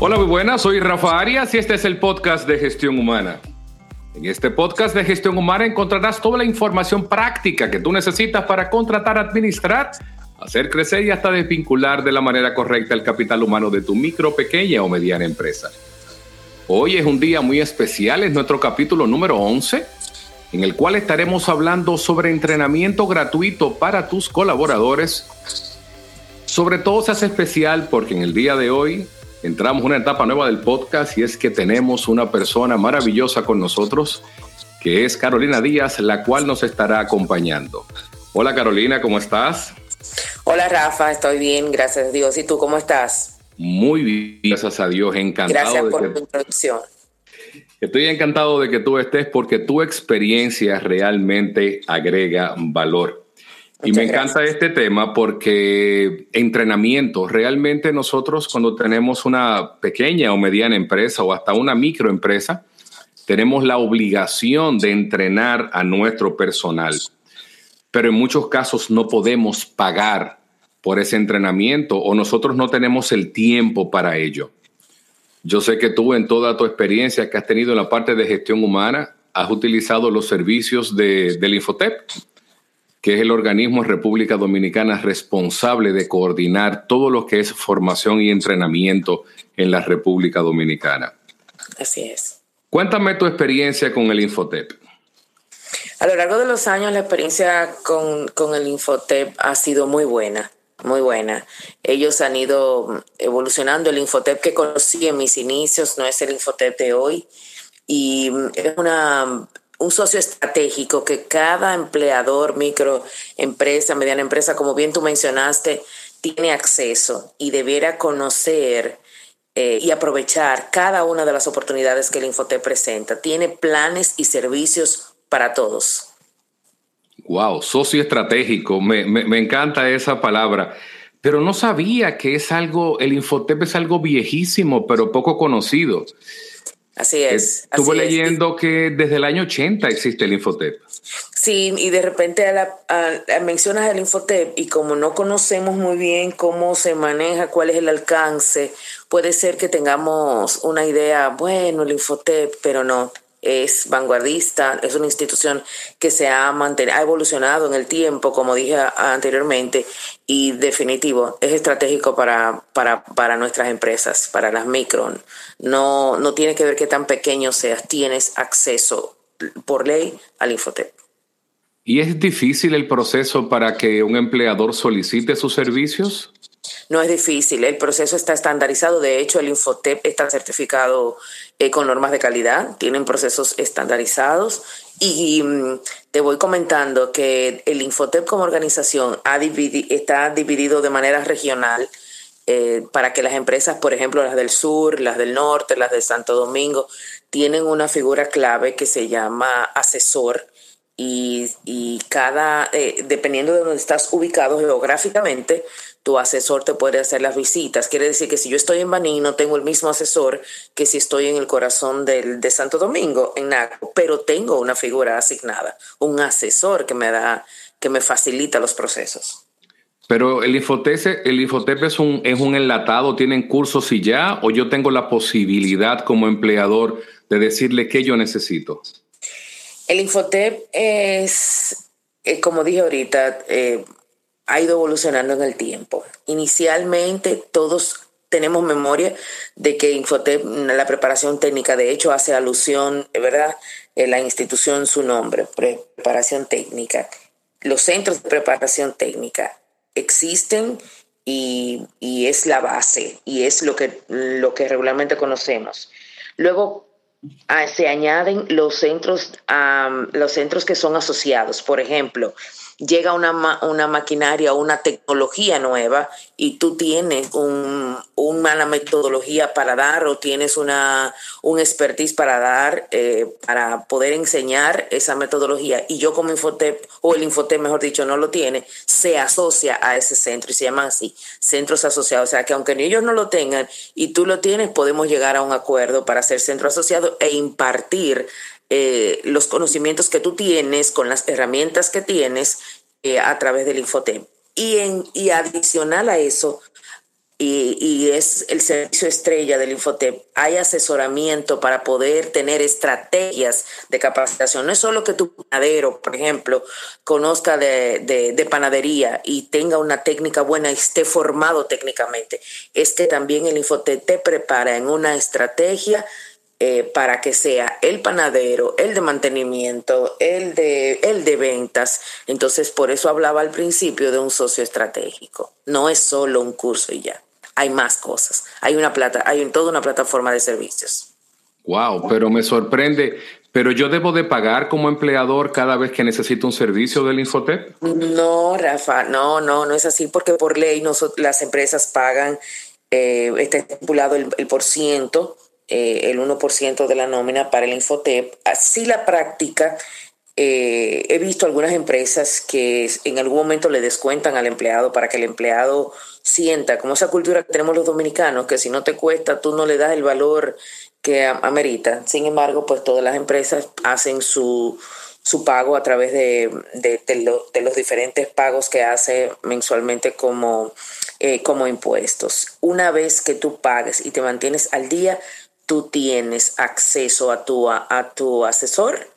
Hola, muy buenas. Soy Rafa Arias y este es el podcast de gestión humana. En este podcast de gestión humana encontrarás toda la información práctica que tú necesitas para contratar, administrar, hacer crecer y hasta desvincular de la manera correcta el capital humano de tu micro, pequeña o mediana empresa. Hoy es un día muy especial, es nuestro capítulo número 11, en el cual estaremos hablando sobre entrenamiento gratuito para tus colaboradores. Sobre todo se hace especial porque en el día de hoy entramos en una etapa nueva del podcast y es que tenemos una persona maravillosa con nosotros, que es Carolina Díaz, la cual nos estará acompañando. Hola Carolina, ¿cómo estás? Hola Rafa, estoy bien, gracias a Dios. ¿Y tú cómo estás? Muy bien, gracias a Dios, encantado. Gracias por tu introducción. Estoy encantado de que tú estés porque tu experiencia realmente agrega valor. Y me encanta este tema porque entrenamiento, realmente nosotros cuando tenemos una pequeña o mediana empresa o hasta una microempresa, tenemos la obligación de entrenar a nuestro personal, pero en muchos casos no podemos pagar por ese entrenamiento o nosotros no tenemos el tiempo para ello. Yo sé que tú en toda tu experiencia que has tenido en la parte de gestión humana, has utilizado los servicios de, del Infotep, que es el organismo en República Dominicana responsable de coordinar todo lo que es formación y entrenamiento en la República Dominicana. Así es. Cuéntame tu experiencia con el Infotep. A lo largo de los años, la experiencia con, con el Infotep ha sido muy buena muy buena. Ellos han ido evolucionando. El Infotep que conocí en mis inicios no es el Infotep de hoy y es una, un socio estratégico que cada empleador, microempresa, mediana empresa, como bien tú mencionaste, tiene acceso y debiera conocer eh, y aprovechar cada una de las oportunidades que el Infotep presenta. Tiene planes y servicios para todos. Wow, socio estratégico, me, me, encanta esa palabra. Pero no sabía que es algo, el Infotep es algo viejísimo, pero poco conocido. Así es. Estuve leyendo que desde el año 80 existe el Infotep. Sí, y de repente a la, mencionas el Infotep y como no conocemos muy bien cómo se maneja, cuál es el alcance, puede ser que tengamos una idea, bueno, el Infotep, pero no es vanguardista, es una institución que se ha, ha evolucionado en el tiempo, como dije anteriormente, y definitivo, es estratégico para, para, para nuestras empresas, para las micron. No, no tiene que ver qué tan pequeño seas, tienes acceso por ley al Infotep. ¿Y es difícil el proceso para que un empleador solicite sus servicios? No es difícil, el proceso está estandarizado, de hecho el Infotep está certificado eh, con normas de calidad, tienen procesos estandarizados y, mm, te voy comentando que el Infotep como organización está dividido de manera regional eh, para que las empresas, por ejemplo, las del sur, las del norte, las de Santo Domingo, tienen una figura clave que se llama asesor y, y cada, eh, dependiendo de donde estás ubicado geográficamente, tu asesor te puede hacer las visitas. Quiere decir que si yo estoy en Baní, no tengo el mismo asesor que si estoy en el corazón del, de Santo Domingo, en Naco, pero tengo una figura asignada, un asesor que me da, que me facilita los procesos. Pero el Infotep, el Infotep es un, es un enlatado, tienen cursos y ya, o yo tengo la posibilidad como empleador de decirle qué yo necesito. El Infotep es, eh, como dije ahorita, eh, ha ido evolucionando en el tiempo. Inicialmente todos tenemos memoria de que Infotep, la preparación técnica, de hecho hace alusión, ¿verdad? En la institución, su nombre, preparación técnica. Los centros de preparación técnica existen y, es la base y es lo que, lo que regularmente conocemos. Luego ah, se añaden los centros, los centros que son asociados. Por ejemplo, llega una, una maquinaria o una tecnología nueva y tú tienes un, una metodología para dar o tienes una, un expertise para dar, eh, para poder enseñar esa metodología y yo como Infotep, o el Infotep mejor dicho, no lo tiene, se asocia a ese centro y se llaman así, centros asociados. O sea que aunque ellos no lo tengan y tú lo tienes, podemos llegar a un acuerdo para ser centro asociado e impartir eh, los conocimientos que tú tienes con las herramientas que tienes eh, a través del Infotep. Y, en, y adicional a eso, y, es el servicio estrella del Infotep, hay asesoramiento para poder tener estrategias de capacitación. No es solo que tu panadero, por ejemplo, conozca de, panadería y tenga una técnica buena y esté formado técnicamente, es que también el Infotep te prepara en una estrategia eh, para que sea el panadero, el de mantenimiento, el de, el de ventas. Entonces, por eso hablaba al principio de un socio estratégico. No es solo un curso y ya. Hay más cosas. Hay una plata, hay toda una plataforma de servicios. Wow, pero me sorprende. Pero yo debo de pagar como empleador cada vez que necesito un servicio del Infotep. No, Rafa, no, no, no es así porque por ley las empresas pagan, eh, está estipulado el, el por ciento eh, el 1% de la nómina para el Infotep. Así la práctica, eh, he visto algunas empresas que en algún momento le descuentan al empleado para que el empleado sienta, como esa cultura que tenemos los dominicanos, que si no te cuesta, tú no le das el valor que amerita. Sin embargo, pues todas las empresas hacen su, su pago a través de, de, los diferentes pagos que hace mensualmente como, eh, como impuestos. Una vez que tú pagues y te mantienes al día, tú tienes acceso a tu, a, tu asesor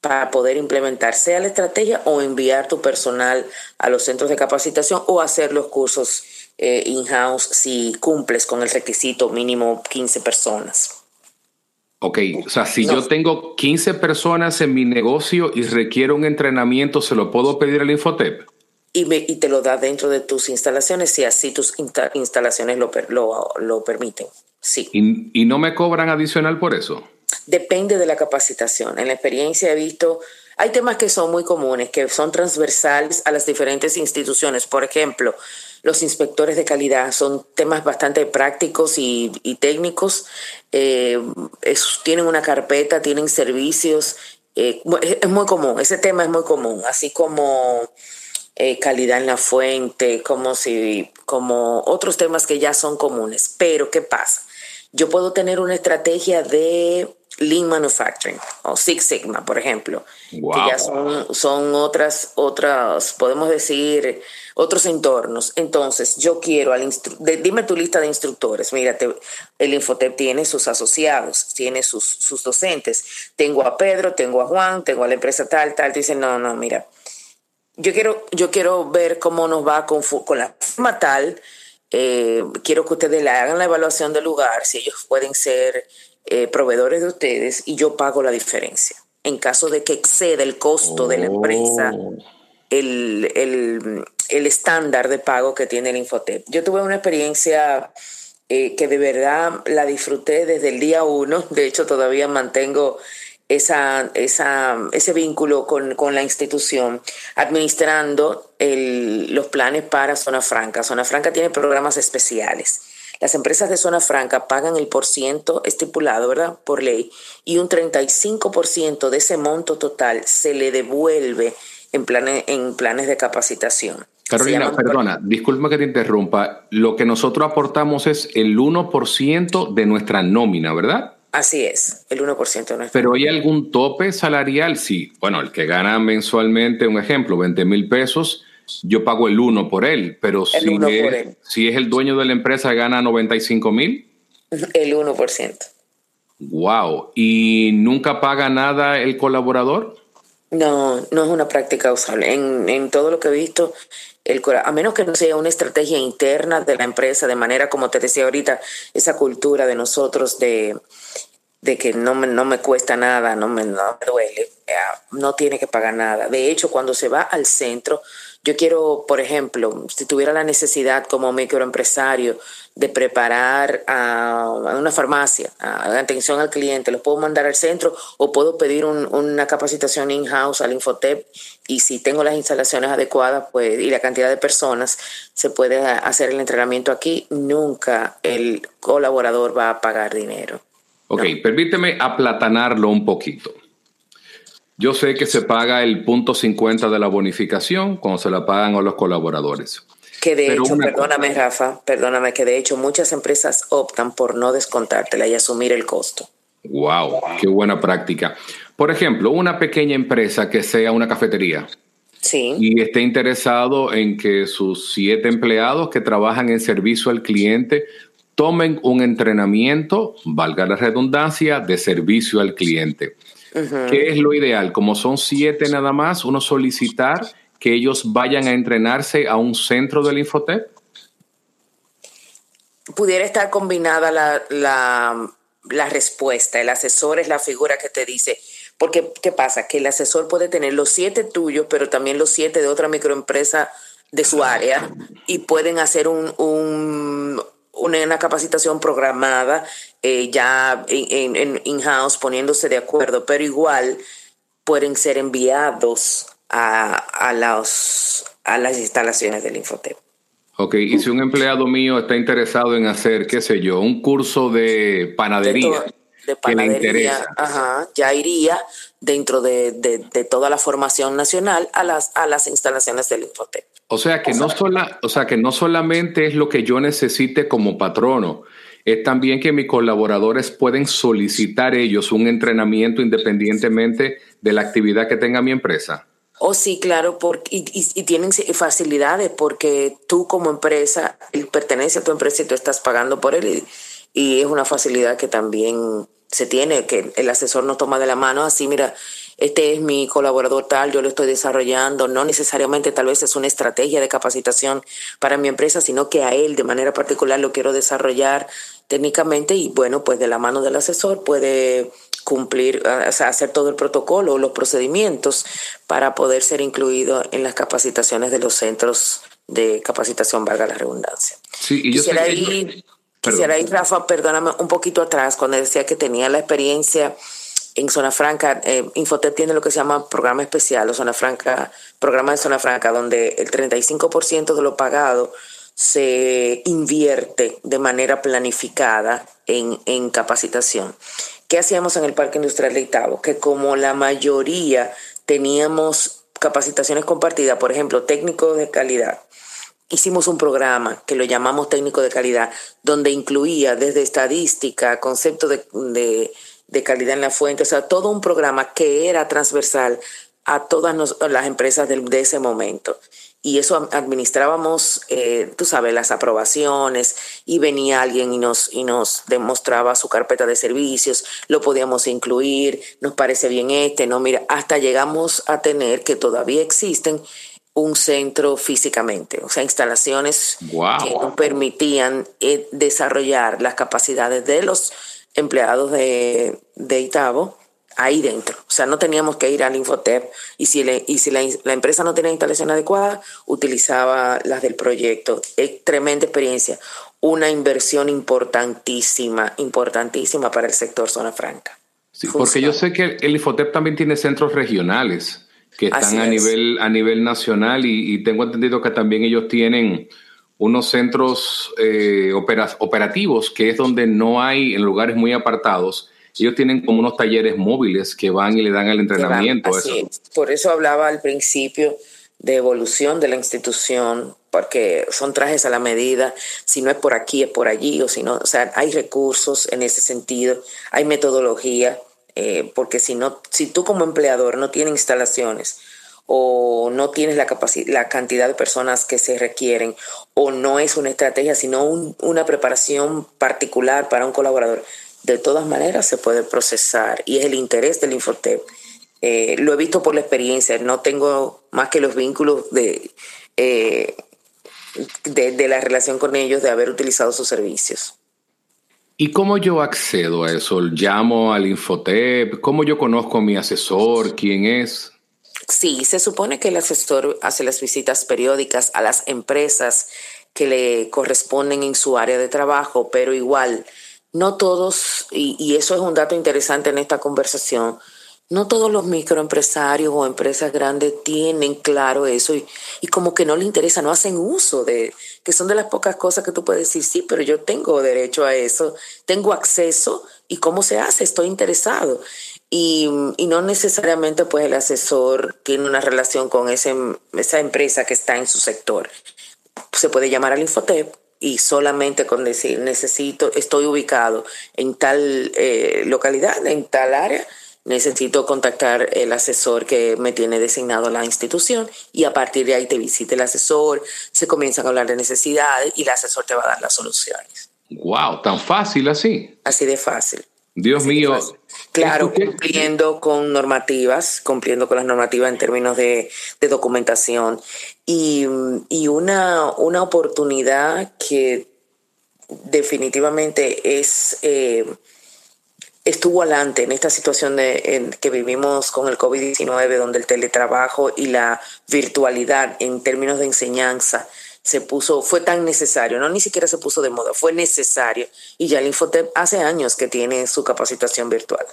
para poder implementar sea la estrategia o enviar tu personal a los centros de capacitación o hacer los cursos eh, in-house si cumples con el requisito mínimo 15 personas. Ok, o sea, si yo tengo 15 personas en mi negocio y requiero un entrenamiento, ¿se lo puedo pedir al Infotep? Y, y te lo da dentro de tus instalaciones si así tus instalaciones lo, lo, lo permiten. Sí. ¿Y, no me cobran adicional por eso? Depende de la capacitación. En la experiencia he visto, hay temas que son muy comunes, que son transversales a las diferentes instituciones. Por ejemplo, los inspectores de calidad son temas bastante prácticos y, técnicos. Eh, tienen una carpeta, tienen servicios. Eh, es muy común, ese tema es muy común, así como eh, calidad en la fuente, como si, como otros temas que ya son comunes. Pero, ¿qué pasa? Yo puedo tener una estrategia de Lean Manufacturing o Six Sigma, por ejemplo, que ya son, son otras, otras, podemos decir, otros entornos. Entonces, yo quiero al dime tu lista de instructores. Mira, el Infotep tiene sus asociados, tiene sus, sus docentes. Tengo a Pedro, tengo a Juan, tengo a la empresa tal, tal. Dicen, no, no, mira, yo quiero, yo quiero ver cómo nos va con, con la forma tal eh, quiero que ustedes le hagan la evaluación del lugar, si ellos pueden ser eh, proveedores de ustedes y yo pago la diferencia. En caso de que exceda el costo de la empresa, oh. el, el, estándar de pago que tiene el Infotep. Yo tuve una experiencia eh, que de verdad la disfruté desde el día uno, de hecho todavía mantengo esa, esa, ese vínculo con, con, la institución, administrando el, los planes para Zona Franca. Zona Franca tiene programas especiales. Las empresas de Zona Franca pagan el por ciento estipulado, ¿verdad? Por ley, y un 35% de ese monto total se le devuelve en planes, en planes de capacitación. Carolina, perdona, disculpa que te interrumpa. Lo que nosotros aportamos es el 1% de nuestra nómina, ¿verdad? Así es, el 1% no es. Pero ¿hay algún tope salarial? Sí, bueno, el que gana mensualmente, un ejemplo, 20 mil pesos, yo pago el 1 por él, pero si, es, si es el dueño de la empresa, gana 95 mil. El 1%. Wow, ¿y nunca paga nada el colaborador? No, no es una práctica usable. En, en todo lo que he visto, el, a menos que no sea una estrategia interna de la empresa, de manera como te decía ahorita, esa cultura de nosotros de, de que no me, no me cuesta nada, no me, no me duele, no tiene que pagar nada. De hecho, cuando se va al centro, yo quiero, por ejemplo, si tuviera la necesidad como microempresario de preparar a, una farmacia, a, atención al cliente, lo puedo mandar al centro o puedo pedir una capacitación in-house al Infotep y si tengo las instalaciones adecuadas pues, y la cantidad de personas, se puede hacer el entrenamiento aquí. Nunca el colaborador va a pagar dinero. Ok, permíteme aplatanarlo un poquito. Yo sé que se paga el punto 50 de la bonificación cuando se la pagan a los colaboradores. Que de hecho, perdóname Rafa, perdóname, que de hecho muchas empresas optan por no descontártela y asumir el costo. Wow, qué buena práctica. Por ejemplo, una pequeña empresa que sea una cafetería. y esté interesado en que sus siete empleados que trabajan en servicio al cliente tomen un entrenamiento, valga la redundancia, de servicio al cliente. ¿Qué es lo ideal? Como son siete nada más, uno solicitar que ellos vayan a entrenarse a un centro del Infotep. Pudiera estar combinada la, la, la respuesta. El asesor es la figura que te dice, porque, ¿qué pasa? Que el asesor puede tener los siete tuyos, pero también los siete de otra microempresa de su área y pueden hacer un, una, capacitación programada eh, ya en, in-house poniéndose de acuerdo, pero igual pueden ser enviados a, a, los, a las instalaciones del Infotep. Ok, y si un empleado mío está interesado en hacer, qué sé yo, un curso de panadería de panadería, ajá, ya iría dentro de, toda la formación nacional a las, a las instalaciones del Infotec. O sea que no sola, o sea que no solamente es lo que yo necesite como patrono, es también que mis colaboradores pueden solicitar ellos un entrenamiento independientemente de la actividad que tenga mi empresa. Oh, sí, claro, porque, y, tienen facilidades porque tú como empresa, él pertenece a tu empresa y tú estás pagando por él y es una facilidad que también se tiene, que el asesor nos toma de la mano, así, mira, este es mi colaborador tal, yo lo estoy desarrollando, no necesariamente tal vez es una estrategia de capacitación para mi empresa, sino que a él de manera particular lo quiero desarrollar técnicamente y bueno, pues de la mano del asesor puede cumplir, o sea, hacer todo el protocolo, los procedimientos para poder ser incluido en las capacitaciones de los centros de capacitación, valga la redundancia. Sí, y yo Quisiera ir, Rafa, perdóname, un poquito atrás, cuando decía que tenía la experiencia en Zona Franca. Eh, tiene lo que se llama programa especial o Zona Franca, programa de Zona Franca, donde el 35% de lo pagado se invierte de manera planificada en, en capacitación. ¿Qué hacíamos en el Parque Industrial de Itabo? Que como la mayoría teníamos capacitaciones compartidas, por ejemplo, técnicos de calidad, hicimos un programa que lo llamamos técnico de calidad, donde incluía desde estadística, concepto de, calidad en la fuente, o sea, todo un programa que era transversal a todas las empresas de, ese momento. Y eso administrábamos, eh, tú sabes, las aprobaciones y venía alguien y nos, y nos demostraba su carpeta de servicios, lo podíamos incluir, nos parece bien este, no, mira, hasta llegamos a tener que todavía existen un centro físicamente, o sea, instalaciones que nos permitían eh, desarrollar las capacidades de los empleados de, de Itabo ahí dentro. O sea, no teníamos que ir al Infotep y si, y si la, empresa no tenía instalación adecuada, utilizaba las del proyecto. Es tremenda experiencia, una inversión importantísima, importantísima para el sector zona franca. Sí, porque yo sé que el Infotep también tiene centros regionales que están a nivel, a nivel nacional y, tengo entendido que también ellos tienen unos centros eh, operativos, que es donde no hay en lugares muy apartados. Ellos tienen como unos talleres móviles que van y le dan el entrenamiento. Por eso hablaba al principio de evolución de la institución, porque son trajes a la medida, si no es por aquí, es por allí, o si no, o sea, hay recursos en ese sentido, hay metodología. Eh, porque si, no, si tú como empleador no tienes instalaciones o no tienes la, la cantidad de personas que se requieren o no es una estrategia, sino una preparación particular para un colaborador, de todas maneras se puede procesar y es el interés del Infotep. Eh, lo he visto por la experiencia, no tengo más que los vínculos de, eh, de la relación con ellos, de haber utilizado sus servicios. ¿Y cómo yo accedo a eso? ¿Llamo al Infotep? ¿Cómo yo conozco a mi asesor? ¿Quién es? Sí, se supone que el asesor hace las visitas periódicas a las empresas que le corresponden en su área de trabajo, pero igual, no todos, y, y eso es un dato interesante en esta conversación, no todos los microempresarios o empresas grandes tienen claro eso y, y, como que no le interesa, no hacen uso de, que son de las pocas cosas que tú puedes decir, sí, pero yo tengo derecho a eso, tengo acceso y cómo se hace, estoy interesado. Y, y no necesariamente pues el asesor tiene una relación con ese, esa empresa que está en su sector. Se puede llamar al Infotep y solamente con decir necesito, estoy ubicado en tal eh, localidad, en tal área, necesito contactar el asesor que me tiene designado la institución y a partir de ahí te visite el asesor, se comienzan a hablar de necesidades y el asesor te va a dar las soluciones. Wow, tan fácil así. Así de fácil. Dios mío. Claro, cumpliendo con normativas, cumpliendo con las normativas en términos de, documentación y, una, una, oportunidad que definitivamente es eh, estuvo adelante en esta situación de, que vivimos con el COVID-19, donde el teletrabajo y la virtualidad en términos de enseñanza se puso, fue tan necesario, no ni siquiera se puso de moda, fue necesario. Y ya el Infotep hace años que tiene su capacitación virtual.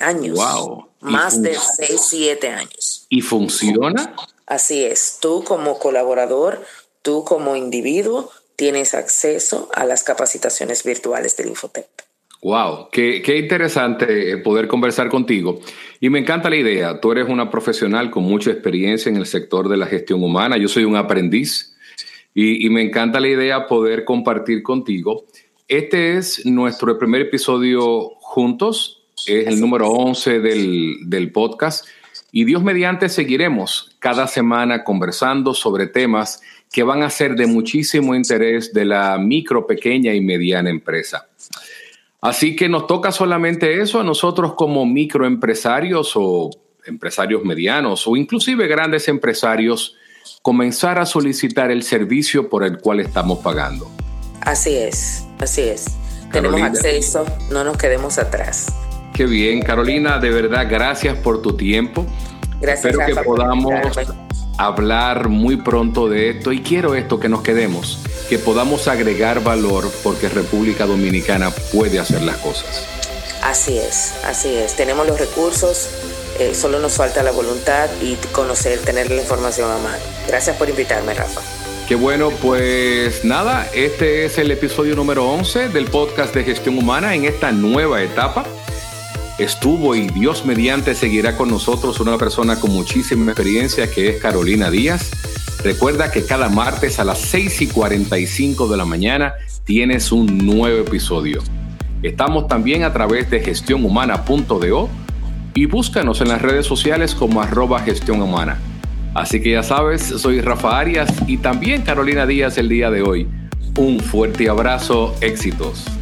Años. Wow. Más de 6, 7 años. ¿Y funciona? Así es. Tú como colaborador, tú como individuo, tienes acceso a las capacitaciones virtuales del Infotep. Wow, qué, qué, interesante eh, poder conversar contigo. Y me encanta la idea. Tú eres una profesional con mucha experiencia en el sector de la gestión humana. Yo soy un aprendiz y, y me encanta la idea poder compartir contigo. Este es nuestro primer episodio juntos. Es el número 11 del, del podcast. Y Dios mediante seguiremos cada semana conversando sobre temas que van a ser de muchísimo interés de la micro, pequeña y mediana empresa. Así que nos toca solamente eso a nosotros como microempresarios o empresarios medianos o inclusive grandes empresarios comenzar a solicitar el servicio por el cual estamos pagando. Así es, así es. Tenemos acceso, no nos quedemos atrás. Qué bien, Carolina, de verdad, gracias por tu tiempo. Gracias. Espero que podamos hablar muy pronto de esto y quiero esto que nos quedemos que podamos agregar valor porque República Dominicana puede hacer las cosas. Así es, así es. Tenemos los recursos, eh, solo nos falta la voluntad y conocer, tener la información a mano. Gracias por invitarme, Rafa. Qué bueno, pues nada, este es el episodio número 11 del podcast de gestión humana en esta nueva etapa. Estuvo y Dios mediante seguirá con nosotros una persona con muchísima experiencia que es Carolina Díaz Recuerda que cada martes a las 6 y 45 de la mañana tienes un nuevo episodio. Estamos también a través de gestionhumana.do y búscanos en las redes sociales como arroba gestión humana. Así que ya sabes, soy Rafa Arias y también Carolina Díaz el día de hoy. Un fuerte abrazo, éxitos.